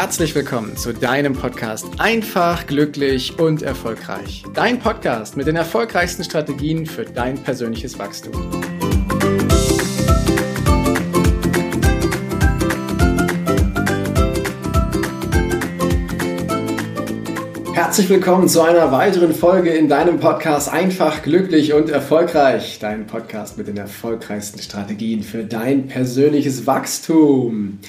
herzlich willkommen zu deinem Podcast Einfach, glücklich und erfolgreich. Dein Podcast mit den erfolgreichsten Strategien für dein persönliches Wachstum. Herzlich willkommen zu einer weiteren Folge in deinem Podcast Einfach, glücklich und erfolgreich. Dein Podcast mit den erfolgreichsten Strategien für dein persönliches Wachstum.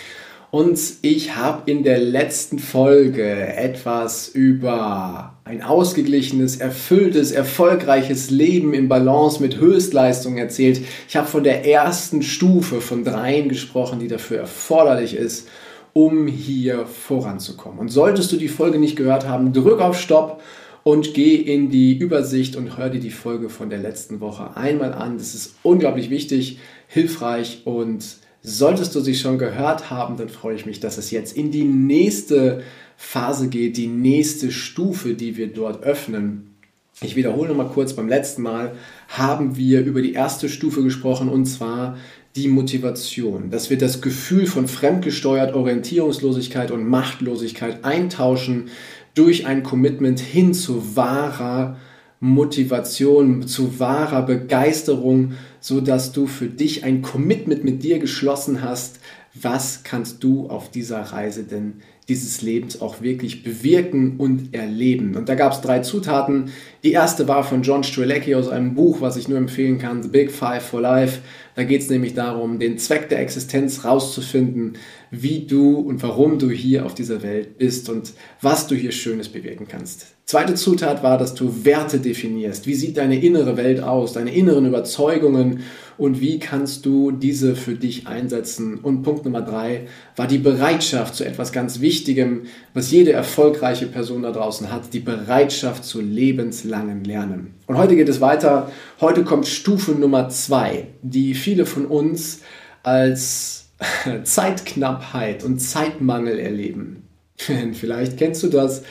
Und ich habe in der letzten Folge etwas über ein ausgeglichenes, erfülltes, erfolgreiches Leben in Balance mit Höchstleistung erzählt. Ich habe von der ersten Stufe von dreien gesprochen, die dafür erforderlich ist, um hier voranzukommen. Und solltest du die Folge nicht gehört haben, drück auf Stopp und geh in die Übersicht und hör dir die Folge von der letzten Woche einmal an. Das ist unglaublich wichtig, hilfreich und Solltest du sie schon gehört haben, dann freue ich mich, dass es jetzt in die nächste Phase geht, die nächste Stufe, die wir dort öffnen. Ich wiederhole nochmal kurz, beim letzten Mal haben wir über die erste Stufe gesprochen und zwar die Motivation, dass wir das Gefühl von fremdgesteuert Orientierungslosigkeit und Machtlosigkeit eintauschen durch ein Commitment hin zu wahrer Motivation, zu wahrer Begeisterung, so dass du für dich ein Commitment mit dir geschlossen hast. Was kannst du auf dieser Reise denn dieses Lebens auch wirklich bewirken und erleben. Und da gab es drei Zutaten. Die erste war von John Strelecki aus einem Buch, was ich nur empfehlen kann, The Big Five for Life. Da geht es nämlich darum, den Zweck der Existenz rauszufinden, wie du und warum du hier auf dieser Welt bist und was du hier Schönes bewirken kannst. Zweite Zutat war, dass du Werte definierst. Wie sieht deine innere Welt aus, deine inneren Überzeugungen und wie kannst du diese für dich einsetzen? Und Punkt Nummer drei war die Bereitschaft zu etwas ganz Wichtigem, was jede erfolgreiche Person da draußen hat, die Bereitschaft zu lebenslangen Lernen. Und heute geht es weiter. Heute kommt Stufe Nummer zwei, die viele von uns als Zeitknappheit und Zeitmangel erleben. Vielleicht kennst du das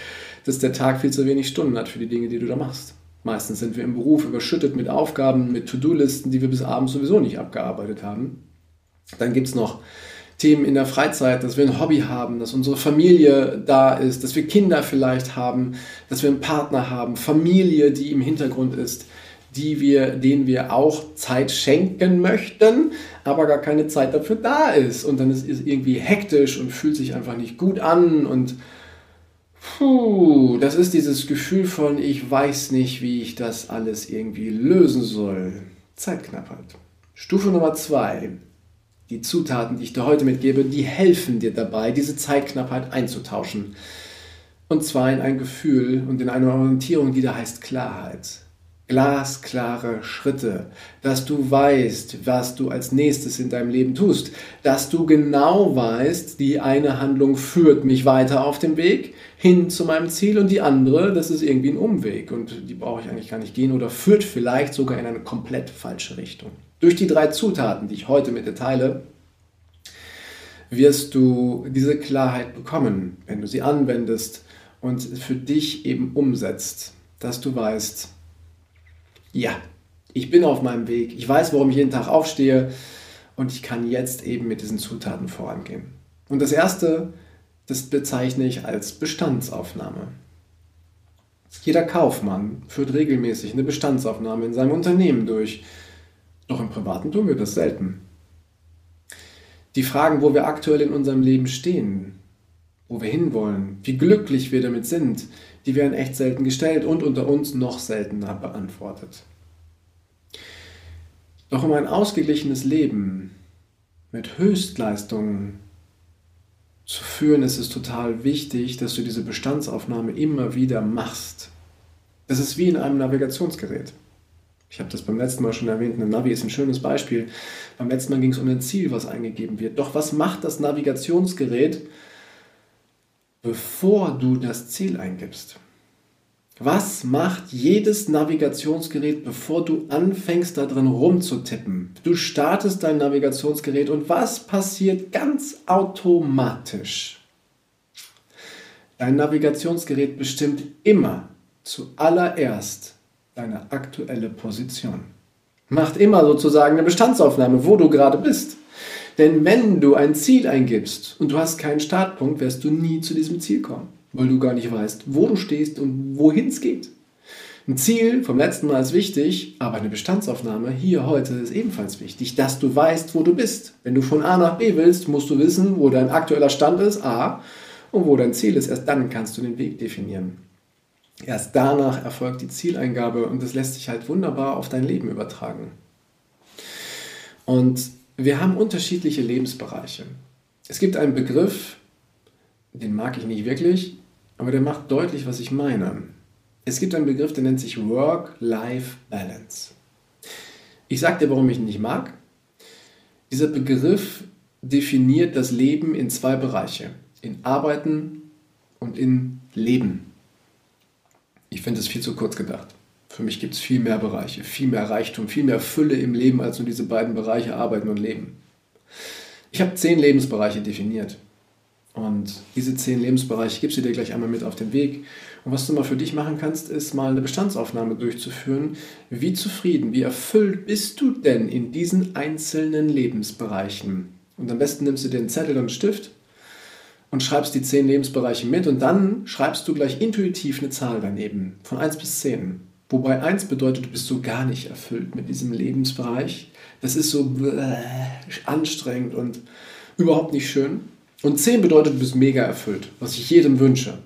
dass der Tag viel zu wenig Stunden hat für die Dinge, die du da machst. Meistens sind wir im Beruf überschüttet mit Aufgaben, mit To-Do-Listen, die wir bis abends sowieso nicht abgearbeitet haben. Dann gibt es noch Themen in der Freizeit, dass wir ein Hobby haben, dass unsere Familie da ist, dass wir Kinder vielleicht haben, dass wir einen Partner haben, Familie, die im Hintergrund ist, die wir, denen wir auch Zeit schenken möchten, aber gar keine Zeit dafür da ist. Und dann ist es irgendwie hektisch und fühlt sich einfach nicht gut an und Puh, das ist dieses Gefühl von, ich weiß nicht, wie ich das alles irgendwie lösen soll. Zeitknappheit. Stufe Nummer zwei. Die Zutaten, die ich dir heute mitgebe, die helfen dir dabei, diese Zeitknappheit einzutauschen. Und zwar in ein Gefühl und in eine Orientierung, die da heißt Klarheit glasklare Schritte, dass du weißt, was du als nächstes in deinem Leben tust, dass du genau weißt, die eine Handlung führt mich weiter auf dem Weg hin zu meinem Ziel und die andere, das ist irgendwie ein Umweg und die brauche ich eigentlich gar nicht gehen oder führt vielleicht sogar in eine komplett falsche Richtung. Durch die drei Zutaten, die ich heute mit dir teile, wirst du diese Klarheit bekommen, wenn du sie anwendest und für dich eben umsetzt, dass du weißt, ja, ich bin auf meinem Weg, ich weiß, warum ich jeden Tag aufstehe und ich kann jetzt eben mit diesen Zutaten vorangehen. Und das erste, das bezeichne ich als Bestandsaufnahme. Jeder Kaufmann führt regelmäßig eine Bestandsaufnahme in seinem Unternehmen durch. Doch im Privaten tun wir das selten. Die Fragen, wo wir aktuell in unserem Leben stehen, wo wir hinwollen, wie glücklich wir damit sind, die werden echt selten gestellt und unter uns noch seltener beantwortet. Doch um ein ausgeglichenes Leben mit Höchstleistungen zu führen, ist es total wichtig, dass du diese Bestandsaufnahme immer wieder machst. Das ist wie in einem Navigationsgerät. Ich habe das beim letzten Mal schon erwähnt, ein Navi ist ein schönes Beispiel. Beim letzten Mal ging es um ein Ziel, was eingegeben wird. Doch was macht das Navigationsgerät, bevor du das Ziel eingibst. Was macht jedes Navigationsgerät, bevor du anfängst, da drin rumzutippen? Du startest dein Navigationsgerät und was passiert ganz automatisch? Dein Navigationsgerät bestimmt immer zuallererst deine aktuelle Position. Macht immer sozusagen eine Bestandsaufnahme, wo du gerade bist. Denn wenn du ein Ziel eingibst und du hast keinen Startpunkt, wirst du nie zu diesem Ziel kommen, weil du gar nicht weißt, wo du stehst und wohin es geht. Ein Ziel vom letzten Mal ist wichtig, aber eine Bestandsaufnahme hier heute ist ebenfalls wichtig, dass du weißt, wo du bist. Wenn du von A nach B willst, musst du wissen, wo dein aktueller Stand ist, A, und wo dein Ziel ist. Erst dann kannst du den Weg definieren. Erst danach erfolgt die Zieleingabe und das lässt sich halt wunderbar auf dein Leben übertragen. Und wir haben unterschiedliche Lebensbereiche. Es gibt einen Begriff, den mag ich nicht wirklich, aber der macht deutlich, was ich meine. Es gibt einen Begriff, der nennt sich Work-Life-Balance. Ich sage dir, warum ich ihn nicht mag. Dieser Begriff definiert das Leben in zwei Bereiche, in Arbeiten und in Leben. Ich finde es viel zu kurz gedacht. Für mich gibt es viel mehr Bereiche, viel mehr Reichtum, viel mehr Fülle im Leben als nur diese beiden Bereiche Arbeiten und Leben. Ich habe zehn Lebensbereiche definiert. Und diese zehn Lebensbereiche gibst du dir gleich einmal mit auf den Weg. Und was du mal für dich machen kannst, ist mal eine Bestandsaufnahme durchzuführen. Wie zufrieden, wie erfüllt bist du denn in diesen einzelnen Lebensbereichen? Und am besten nimmst du dir einen Zettel und einen Stift und schreibst die zehn Lebensbereiche mit und dann schreibst du gleich intuitiv eine Zahl daneben, von 1 bis 10. Wobei 1 bedeutet, du bist so gar nicht erfüllt mit diesem Lebensbereich. Das ist so anstrengend und überhaupt nicht schön. Und 10 bedeutet, du bist mega erfüllt, was ich jedem wünsche.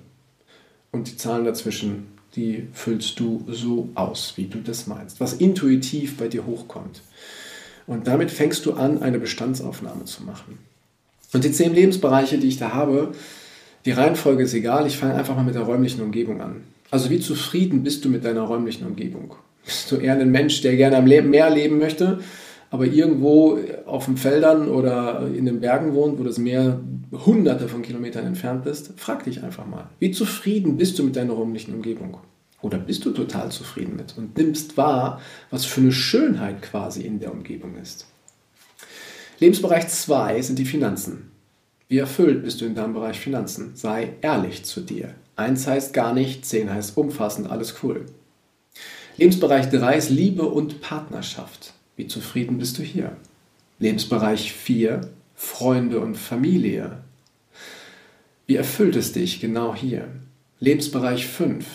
Und die Zahlen dazwischen, die füllst du so aus, wie du das meinst, was intuitiv bei dir hochkommt. Und damit fängst du an, eine Bestandsaufnahme zu machen. Und die zehn Lebensbereiche, die ich da habe, die Reihenfolge ist egal, ich fange einfach mal mit der räumlichen Umgebung an. Also wie zufrieden bist du mit deiner räumlichen Umgebung? Bist du eher ein Mensch, der gerne am Meer leben möchte aber irgendwo auf den Feldern oder in den Bergen wohnt, wo das Meer hunderte von Kilometern entfernt ist, frag dich einfach mal, wie zufrieden bist du mit deiner räumlichen Umgebung? Oder bist du total zufrieden mit und nimmst wahr, was für eine Schönheit quasi in der Umgebung ist? Lebensbereich 2 sind die Finanzen. Wie erfüllt bist du in deinem Bereich Finanzen? Sei ehrlich zu dir. Eins heißt gar nicht, zehn heißt umfassend, alles cool. Lebensbereich 3 ist Liebe und Partnerschaft. Wie zufrieden bist du hier? Lebensbereich 4, Freunde und Familie. Wie erfüllt es dich genau hier? Lebensbereich 5,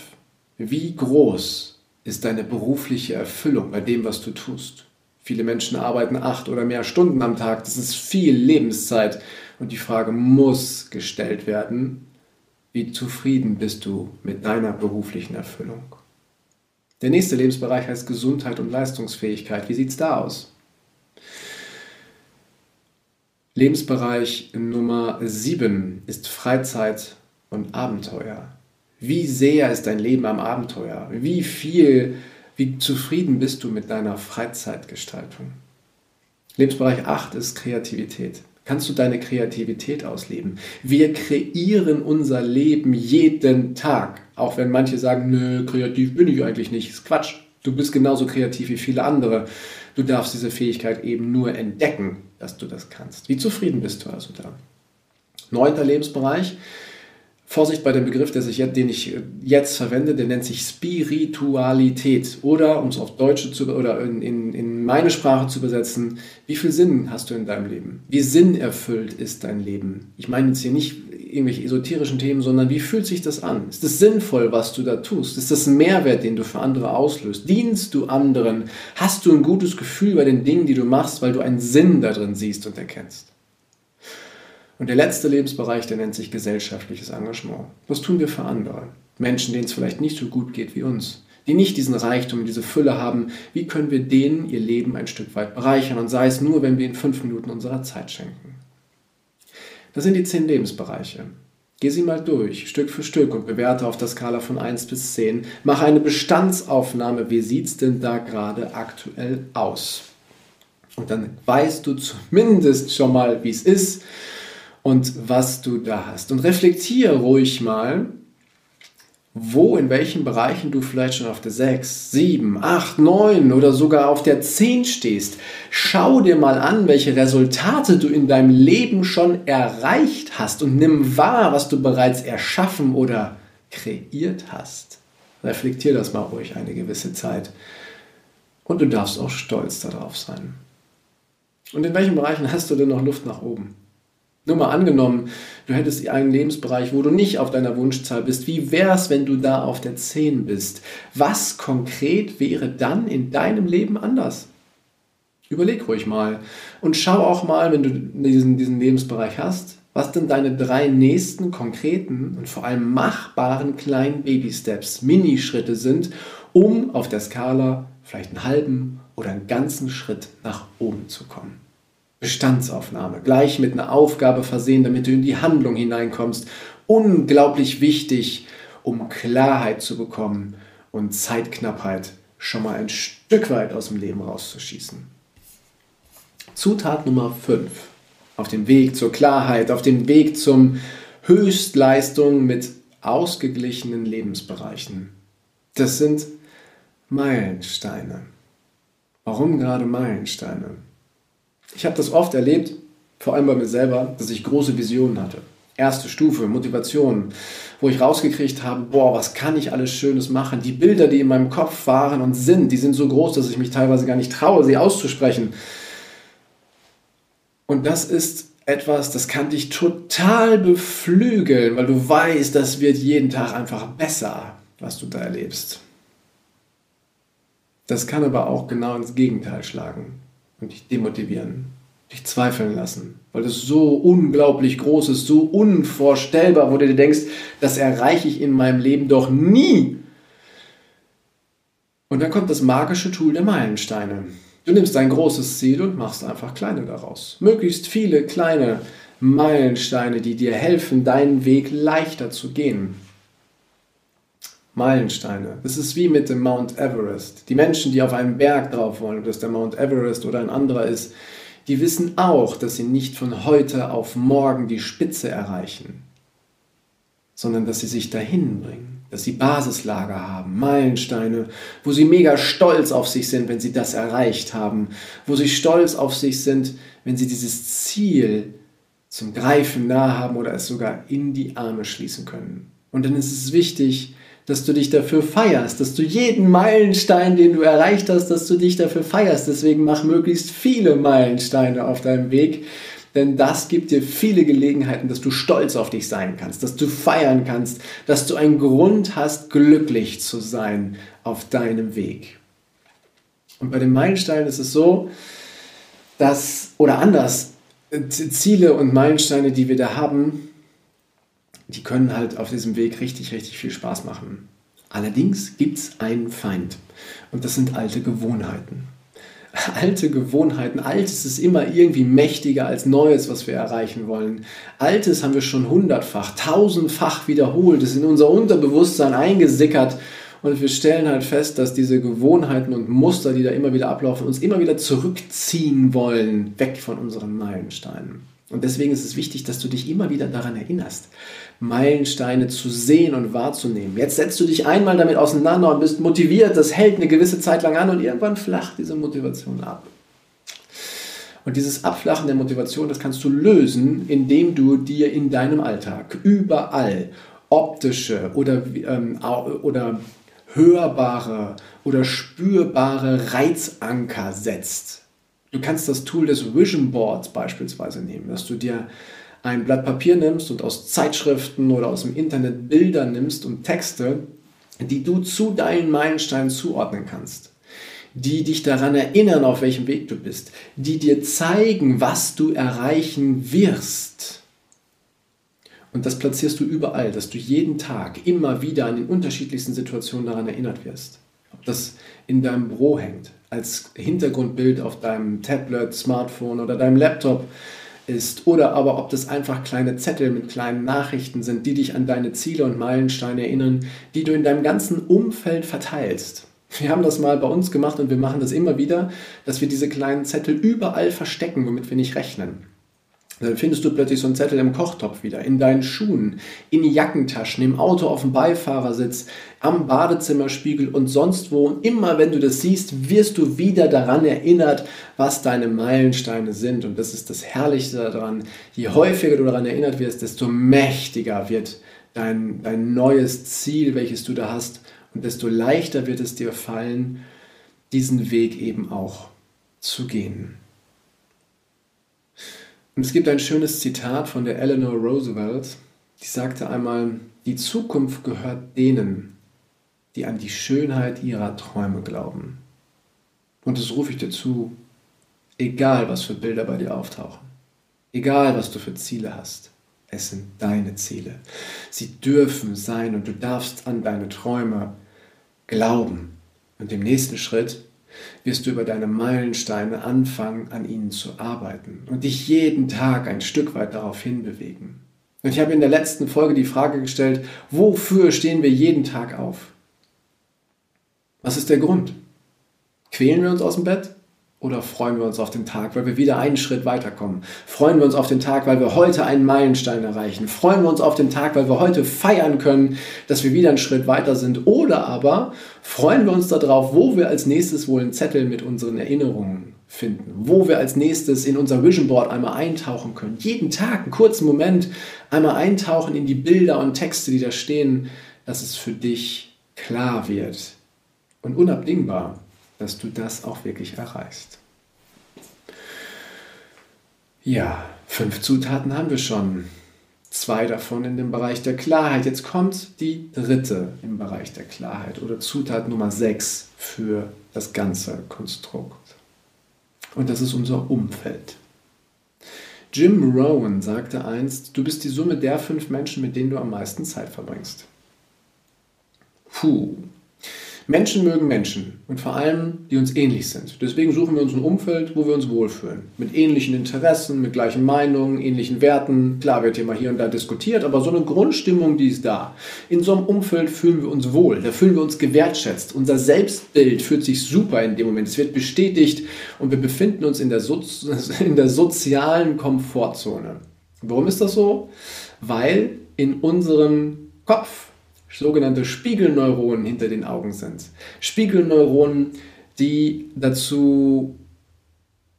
wie groß ist deine berufliche Erfüllung bei dem, was du tust? Viele Menschen arbeiten acht oder mehr Stunden am Tag. Das ist viel Lebenszeit. Und die Frage muss gestellt werden, wie zufrieden bist du mit deiner beruflichen Erfüllung? Der nächste Lebensbereich heißt Gesundheit und Leistungsfähigkeit. Wie sieht es da aus? Lebensbereich Nummer 7 ist Freizeit und Abenteuer. Wie sehr ist dein Leben am Abenteuer? Wie viel, wie zufrieden bist du mit deiner Freizeitgestaltung? Lebensbereich 8 ist Kreativität. Kannst du deine Kreativität ausleben? Wir kreieren unser Leben jeden Tag. Auch wenn manche sagen, nö, kreativ bin ich eigentlich nicht. Ist Quatsch. Du bist genauso kreativ wie viele andere. Du darfst diese Fähigkeit eben nur entdecken, dass du das kannst. Wie zufrieden bist du also da? Neunter Lebensbereich Vorsicht bei dem Begriff, der sich, den ich jetzt verwende, der nennt sich Spiritualität. Oder, um es auf Deutsche zu, oder in, in, in meine Sprache zu übersetzen, wie viel Sinn hast du in deinem Leben? Wie sinnerfüllt ist dein Leben? Ich meine jetzt hier nicht irgendwelche esoterischen Themen, sondern wie fühlt sich das an? Ist es sinnvoll, was du da tust? Ist das ein Mehrwert, den du für andere auslöst? Dienst du anderen? Hast du ein gutes Gefühl bei den Dingen, die du machst, weil du einen Sinn darin siehst und erkennst? Und der letzte Lebensbereich, der nennt sich gesellschaftliches Engagement. Was tun wir für andere? Menschen, denen es vielleicht nicht so gut geht wie uns, die nicht diesen Reichtum, diese Fülle haben, wie können wir denen ihr Leben ein Stück weit bereichern und sei es nur, wenn wir ihnen fünf Minuten unserer Zeit schenken. Das sind die zehn Lebensbereiche. Geh sie mal durch, Stück für Stück und bewerte auf der Skala von 1 bis 10. Mach eine Bestandsaufnahme, wie sieht es denn da gerade aktuell aus? Und dann weißt du zumindest schon mal, wie es ist und was du da hast. Und reflektiere ruhig mal, wo, in welchen Bereichen du vielleicht schon auf der 6, 7, 8, 9 oder sogar auf der 10 stehst. Schau dir mal an, welche Resultate du in deinem Leben schon erreicht hast und nimm wahr, was du bereits erschaffen oder kreiert hast. Reflektier das mal ruhig eine gewisse Zeit. Und du darfst auch stolz darauf sein. Und in welchen Bereichen hast du denn noch Luft nach oben? Nur mal angenommen, du hättest einen Lebensbereich, wo du nicht auf deiner Wunschzahl bist. Wie wäre es, wenn du da auf der 10 bist? Was konkret wäre dann in deinem Leben anders? Überleg ruhig mal und schau auch mal, wenn du diesen, diesen Lebensbereich hast, was denn deine drei nächsten konkreten und vor allem machbaren kleinen Baby-Steps, Minischritte sind, um auf der Skala vielleicht einen halben oder einen ganzen Schritt nach oben zu kommen. Bestandsaufnahme, gleich mit einer Aufgabe versehen, damit du in die Handlung hineinkommst. Unglaublich wichtig, um Klarheit zu bekommen und Zeitknappheit schon mal ein Stück weit aus dem Leben rauszuschießen. Zutat Nummer 5. Auf dem Weg zur Klarheit, auf dem Weg zum Höchstleistung mit ausgeglichenen Lebensbereichen. Das sind Meilensteine. Warum gerade Meilensteine? Ich habe das oft erlebt, vor allem bei mir selber, dass ich große Visionen hatte. Erste Stufe, Motivation, wo ich rausgekriegt habe, boah, was kann ich alles Schönes machen? Die Bilder, die in meinem Kopf waren und sind, die sind so groß, dass ich mich teilweise gar nicht traue, sie auszusprechen. Und das ist etwas, das kann dich total beflügeln, weil du weißt, das wird jeden Tag einfach besser, was du da erlebst. Das kann aber auch genau ins Gegenteil schlagen und dich demotivieren, dich zweifeln lassen, weil es so unglaublich groß ist, so unvorstellbar, wo du dir denkst, das erreiche ich in meinem Leben doch nie. Und dann kommt das magische Tool der Meilensteine. Du nimmst ein großes Ziel und machst einfach kleine daraus. Möglichst viele kleine Meilensteine, die dir helfen, deinen Weg leichter zu gehen. Meilensteine. Das ist wie mit dem Mount Everest. Die Menschen, die auf einen Berg drauf wollen, ob das der Mount Everest oder ein anderer ist, die wissen auch, dass sie nicht von heute auf morgen die Spitze erreichen, sondern dass sie sich dahin bringen, dass sie Basislager haben, Meilensteine, wo sie mega stolz auf sich sind, wenn sie das erreicht haben, wo sie stolz auf sich sind, wenn sie dieses Ziel zum Greifen nahe haben oder es sogar in die Arme schließen können. Und dann ist es wichtig, dass du dich dafür feierst, dass du jeden Meilenstein, den du erreicht hast, dass du dich dafür feierst. Deswegen mach möglichst viele Meilensteine auf deinem Weg, denn das gibt dir viele Gelegenheiten, dass du stolz auf dich sein kannst, dass du feiern kannst, dass du einen Grund hast, glücklich zu sein auf deinem Weg. Und bei den Meilensteinen ist es so, dass, oder anders, Ziele und Meilensteine, die wir da haben, die können halt auf diesem Weg richtig, richtig viel Spaß machen. Allerdings gibt es einen Feind und das sind alte Gewohnheiten. Alte Gewohnheiten, Altes ist immer irgendwie mächtiger als Neues, was wir erreichen wollen. Altes haben wir schon hundertfach, tausendfach wiederholt, ist in unser Unterbewusstsein eingesickert und wir stellen halt fest, dass diese Gewohnheiten und Muster, die da immer wieder ablaufen, uns immer wieder zurückziehen wollen, weg von unseren Meilensteinen. Und deswegen ist es wichtig, dass du dich immer wieder daran erinnerst, Meilensteine zu sehen und wahrzunehmen. Jetzt setzt du dich einmal damit auseinander und bist motiviert, das hält eine gewisse Zeit lang an und irgendwann flacht diese Motivation ab. Und dieses Abflachen der Motivation, das kannst du lösen, indem du dir in deinem Alltag überall optische oder, ähm, oder hörbare oder spürbare Reizanker setzt. Du kannst das Tool des Vision Boards beispielsweise nehmen, dass du dir ein Blatt Papier nimmst und aus Zeitschriften oder aus dem Internet Bilder nimmst und Texte, die du zu deinen Meilensteinen zuordnen kannst, die dich daran erinnern, auf welchem Weg du bist, die dir zeigen, was du erreichen wirst. Und das platzierst du überall, dass du jeden Tag immer wieder an den unterschiedlichsten Situationen daran erinnert wirst. Ob das in deinem Büro hängt, als Hintergrundbild auf deinem Tablet, Smartphone oder deinem Laptop ist oder aber ob das einfach kleine Zettel mit kleinen Nachrichten sind, die dich an deine Ziele und Meilensteine erinnern, die du in deinem ganzen Umfeld verteilst. Wir haben das mal bei uns gemacht und wir machen das immer wieder, dass wir diese kleinen Zettel überall verstecken, womit wir nicht rechnen. Dann findest du plötzlich so einen Zettel im Kochtopf wieder, in deinen Schuhen, in Jackentaschen, im Auto auf dem Beifahrersitz, am Badezimmerspiegel und sonst wo. Und immer wenn du das siehst, wirst du wieder daran erinnert, was deine Meilensteine sind. Und das ist das Herrlichste daran. Je häufiger du daran erinnert wirst, desto mächtiger wird dein, dein neues Ziel, welches du da hast. Und desto leichter wird es dir fallen, diesen Weg eben auch zu gehen. Und es gibt ein schönes Zitat von der Eleanor Roosevelt, die sagte einmal, die Zukunft gehört denen, die an die Schönheit ihrer Träume glauben. Und das rufe ich dir zu, egal was für Bilder bei dir auftauchen, egal was du für Ziele hast, es sind deine Ziele. Sie dürfen sein und du darfst an deine Träume glauben. Und im nächsten Schritt wirst du über deine Meilensteine anfangen, an ihnen zu arbeiten und dich jeden Tag ein Stück weit darauf hinbewegen. Und ich habe in der letzten Folge die Frage gestellt, wofür stehen wir jeden Tag auf? Was ist der Grund? Quälen wir uns aus dem Bett? Oder freuen wir uns auf den Tag, weil wir wieder einen Schritt weiterkommen? Freuen wir uns auf den Tag, weil wir heute einen Meilenstein erreichen? Freuen wir uns auf den Tag, weil wir heute feiern können, dass wir wieder einen Schritt weiter sind? Oder aber freuen wir uns darauf, wo wir als nächstes wohl einen Zettel mit unseren Erinnerungen finden? Wo wir als nächstes in unser Vision Board einmal eintauchen können? Jeden Tag, einen kurzen Moment, einmal eintauchen in die Bilder und Texte, die da stehen, dass es für dich klar wird und unabdingbar dass du das auch wirklich erreichst. Ja, fünf Zutaten haben wir schon. Zwei davon in dem Bereich der Klarheit. Jetzt kommt die dritte im Bereich der Klarheit oder Zutat Nummer sechs für das ganze Konstrukt. Und das ist unser Umfeld. Jim Rowan sagte einst, du bist die Summe der fünf Menschen, mit denen du am meisten Zeit verbringst. Puh, Menschen mögen Menschen und vor allem, die uns ähnlich sind. Deswegen suchen wir uns ein Umfeld, wo wir uns wohlfühlen. Mit ähnlichen Interessen, mit gleichen Meinungen, ähnlichen Werten. Klar wird hier mal hier und da diskutiert, aber so eine Grundstimmung, die ist da. In so einem Umfeld fühlen wir uns wohl, da fühlen wir uns gewertschätzt. Unser Selbstbild fühlt sich super in dem Moment. Es wird bestätigt und wir befinden uns in der, so in der sozialen Komfortzone. Warum ist das so? Weil in unserem Kopf sogenannte Spiegelneuronen hinter den Augen sind. Spiegelneuronen, die dazu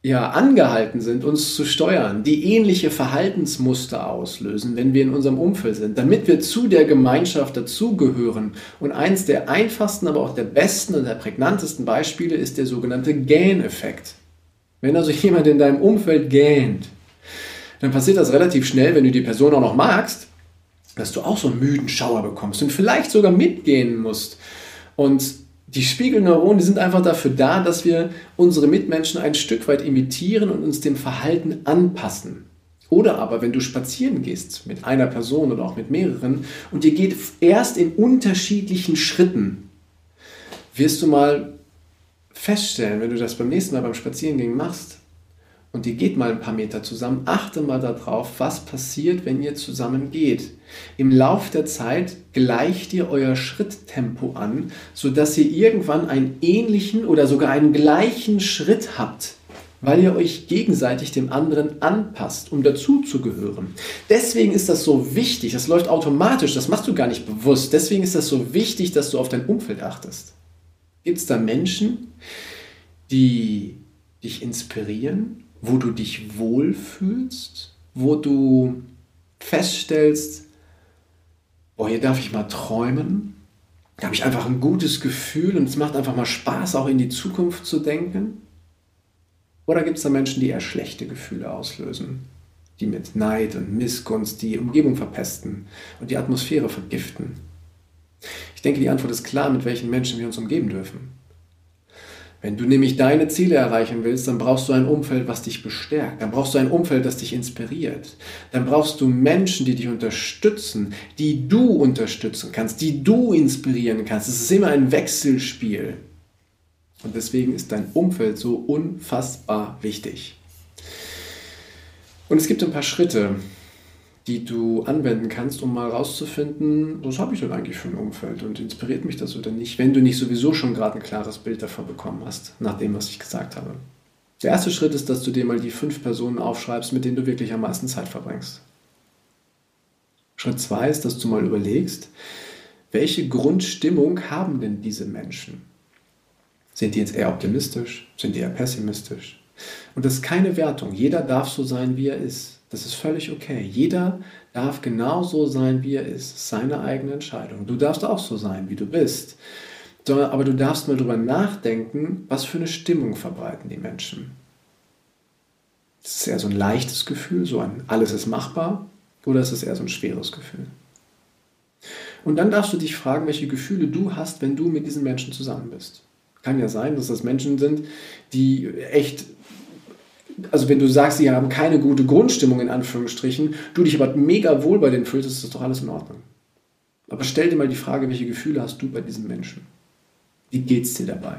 ja, angehalten sind, uns zu steuern, die ähnliche Verhaltensmuster auslösen, wenn wir in unserem Umfeld sind, damit wir zu der Gemeinschaft dazugehören. Und eins der einfachsten, aber auch der besten und der prägnantesten Beispiele ist der sogenannte Gähneffekt. Wenn also jemand in deinem Umfeld gähnt, dann passiert das relativ schnell, wenn du die Person auch noch magst, dass du auch so einen müden Schauer bekommst und vielleicht sogar mitgehen musst. Und die Spiegelneuronen, die sind einfach dafür da, dass wir unsere Mitmenschen ein Stück weit imitieren und uns dem Verhalten anpassen. Oder aber, wenn du spazieren gehst mit einer Person oder auch mit mehreren und ihr geht erst in unterschiedlichen Schritten, wirst du mal feststellen, wenn du das beim nächsten Mal beim Spazierengehen machst, und ihr geht mal ein paar Meter zusammen, achte mal darauf, was passiert, wenn ihr zusammen geht. Im Lauf der Zeit gleicht ihr euer Schritttempo an, sodass ihr irgendwann einen ähnlichen oder sogar einen gleichen Schritt habt, weil ihr euch gegenseitig dem anderen anpasst, um dazuzugehören. Deswegen ist das so wichtig, das läuft automatisch, das machst du gar nicht bewusst. Deswegen ist das so wichtig, dass du auf dein Umfeld achtest. Gibt es da Menschen, die dich inspirieren, wo du dich wohlfühlst, wo du feststellst, boah, hier darf ich mal träumen, da habe ich einfach ein gutes Gefühl und es macht einfach mal Spaß, auch in die Zukunft zu denken? Oder gibt es da Menschen, die eher schlechte Gefühle auslösen, die mit Neid und Missgunst die Umgebung verpesten und die Atmosphäre vergiften? Ich denke, die Antwort ist klar, mit welchen Menschen wir uns umgeben dürfen. Wenn du nämlich deine Ziele erreichen willst, dann brauchst du ein Umfeld, was dich bestärkt. Dann brauchst du ein Umfeld, das dich inspiriert. Dann brauchst du Menschen, die dich unterstützen, die du unterstützen kannst, die du inspirieren kannst. Es ist immer ein Wechselspiel. Und deswegen ist dein Umfeld so unfassbar wichtig. Und es gibt ein paar Schritte, die du anwenden kannst, um mal rauszufinden, was habe ich denn eigentlich für ein Umfeld und inspiriert mich das oder nicht, wenn du nicht sowieso schon gerade ein klares Bild davon bekommen hast, nach dem, was ich gesagt habe. Der erste Schritt ist, dass du dir mal die fünf Personen aufschreibst, mit denen du wirklich am meisten Zeit verbringst. Schritt zwei ist, dass du mal überlegst, welche Grundstimmung haben denn diese Menschen? Sind die jetzt eher optimistisch? Sind die eher pessimistisch? Und das ist keine Wertung. Jeder darf so sein, wie er ist. Das ist völlig okay. Jeder darf genauso sein, wie er ist. Seine eigene Entscheidung. Du darfst auch so sein, wie du bist. Aber du darfst mal drüber nachdenken, was für eine Stimmung verbreiten die Menschen. Ist es eher so ein leichtes Gefühl, so ein alles ist machbar? Oder ist es eher so ein schweres Gefühl? Und dann darfst du dich fragen, welche Gefühle du hast, wenn du mit diesen Menschen zusammen bist. Kann ja sein, dass das Menschen sind, die echt, also wenn du sagst, sie haben keine gute Grundstimmung in Anführungsstrichen, du dich aber mega wohl bei denen fühlst, ist das doch alles in Ordnung. Aber stell dir mal die Frage, welche Gefühle hast du bei diesen Menschen? Wie geht es dir dabei?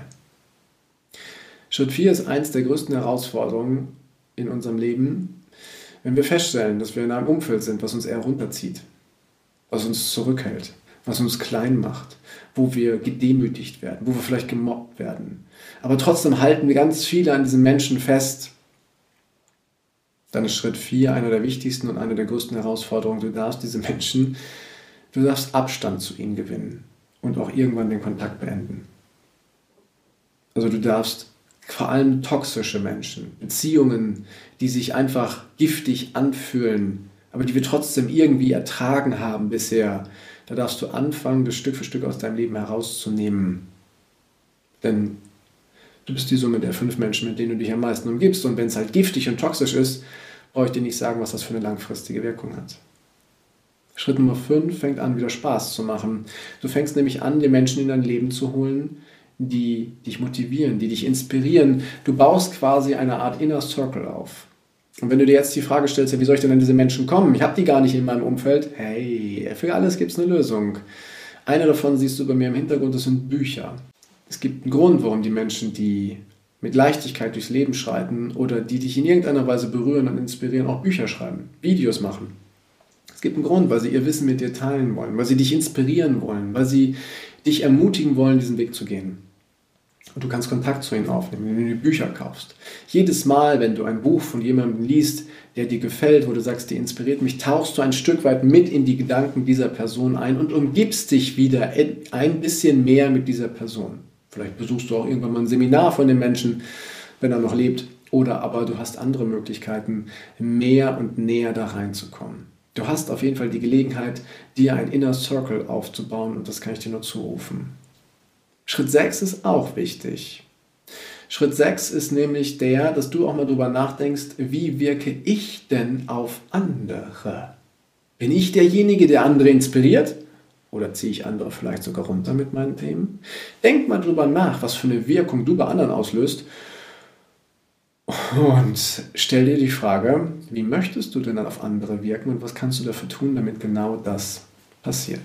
Schritt 4 ist eins der größten Herausforderungen in unserem Leben, wenn wir feststellen, dass wir in einem Umfeld sind, was uns eher runterzieht, was uns zurückhält, was uns klein macht, wo wir gedemütigt werden, wo wir vielleicht gemobbt werden. Aber trotzdem halten wir ganz viele an diesen Menschen fest. Dann ist Schritt 4 einer der wichtigsten und einer der größten Herausforderungen. Du darfst diese Menschen, du darfst Abstand zu ihnen gewinnen und auch irgendwann den Kontakt beenden. Also du darfst vor allem toxische Menschen, Beziehungen, die sich einfach giftig anfühlen, aber die wir trotzdem irgendwie ertragen haben bisher, da darfst du anfangen, das Stück für Stück aus deinem Leben herauszunehmen. Denn du bist die Summe der fünf Menschen, mit denen du dich am meisten umgibst. Und wenn es halt giftig und toxisch ist, brauche ich dir nicht sagen, was das für eine langfristige Wirkung hat. Schritt Nummer fünf fängt an, wieder Spaß zu machen. Du fängst nämlich an, dir Menschen in dein Leben zu holen, die dich motivieren, die dich inspirieren. Du baust quasi eine Art Inner Circle auf. Und wenn du dir jetzt die Frage stellst, wie soll ich denn an diese Menschen kommen? Ich habe die gar nicht in meinem Umfeld. Hey, für alles gibt es eine Lösung. Eine davon siehst du bei mir im Hintergrund, das sind Bücher. Es gibt einen Grund, warum die Menschen, die mit Leichtigkeit durchs Leben schreiten oder die dich in irgendeiner Weise berühren und inspirieren, auch Bücher schreiben, Videos machen. Es gibt einen Grund, weil sie ihr Wissen mit dir teilen wollen, weil sie dich inspirieren wollen, weil sie dich ermutigen wollen, diesen Weg zu gehen. Und du kannst Kontakt zu ihnen aufnehmen, wenn du Bücher kaufst. Jedes Mal, wenn du ein Buch von jemandem liest, der dir gefällt, wo du sagst, die inspiriert mich, tauchst du ein Stück weit mit in die Gedanken dieser Person ein und umgibst dich wieder ein bisschen mehr mit dieser Person. Vielleicht besuchst du auch irgendwann mal ein Seminar von dem Menschen, wenn er noch lebt. Oder aber du hast andere Möglichkeiten, mehr und näher da reinzukommen. Du hast auf jeden Fall die Gelegenheit, dir ein Inner Circle aufzubauen und das kann ich dir nur zurufen. Schritt 6 ist auch wichtig. Schritt 6 ist nämlich der, dass du auch mal drüber nachdenkst, wie wirke ich denn auf andere? Bin ich derjenige, der andere inspiriert? Oder ziehe ich andere vielleicht sogar runter mit meinen Themen? Denk mal drüber nach, was für eine Wirkung du bei anderen auslöst. Und stell dir die Frage, wie möchtest du denn dann auf andere wirken und was kannst du dafür tun, damit genau das passiert?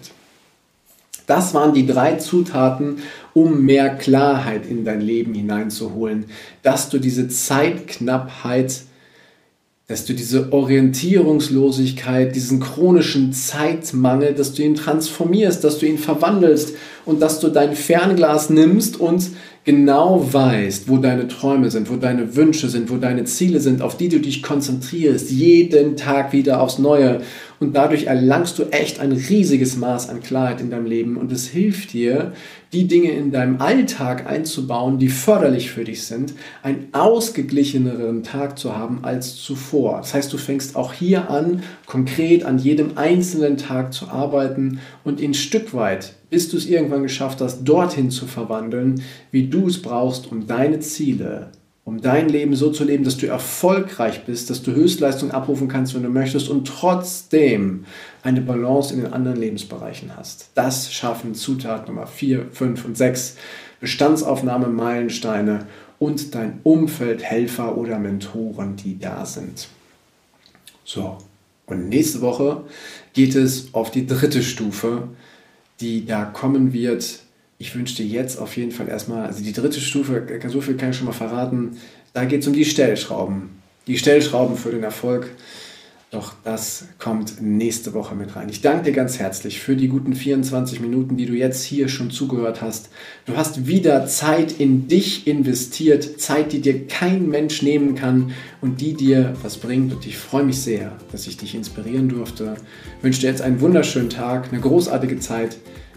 Das waren die drei Zutaten, um mehr Klarheit in dein Leben hineinzuholen, dass du diese Zeitknappheit, dass du diese Orientierungslosigkeit, diesen chronischen Zeitmangel, dass du ihn transformierst, dass du ihn verwandelst und dass du dein Fernglas nimmst und genau weißt, wo deine Träume sind, wo deine Wünsche sind, wo deine Ziele sind, auf die du dich konzentrierst, jeden Tag wieder aufs Neue. Und dadurch erlangst du echt ein riesiges Maß an Klarheit in deinem Leben. Und es hilft dir, die Dinge in deinem Alltag einzubauen, die förderlich für dich sind, einen ausgeglicheneren Tag zu haben als zuvor. Das heißt, du fängst auch hier an, konkret an jedem einzelnen Tag zu arbeiten und ihn Stück weit bis du es irgendwann geschafft hast, dorthin zu verwandeln, wie du es brauchst, um deine Ziele, um dein Leben so zu leben, dass du erfolgreich bist, dass du Höchstleistung abrufen kannst, wenn du möchtest und trotzdem eine Balance in den anderen Lebensbereichen hast. Das schaffen Zutat Nummer 4, 5 und 6. Bestandsaufnahme, Meilensteine und dein Umfeld, Helfer oder Mentoren, die da sind. So, und nächste Woche geht es auf die dritte Stufe, die da kommen wird. Ich wünsche dir jetzt auf jeden Fall erstmal, also die dritte Stufe, so viel kann ich schon mal verraten, da geht es um die Stellschrauben. Die Stellschrauben für den Erfolg. Doch das kommt nächste Woche mit rein. Ich danke dir ganz herzlich für die guten 24 Minuten, die du jetzt hier schon zugehört hast. Du hast wieder Zeit in dich investiert, Zeit, die dir kein Mensch nehmen kann und die dir was bringt. Und ich freue mich sehr, dass ich dich inspirieren durfte. Ich wünsche dir jetzt einen wunderschönen Tag, eine großartige Zeit.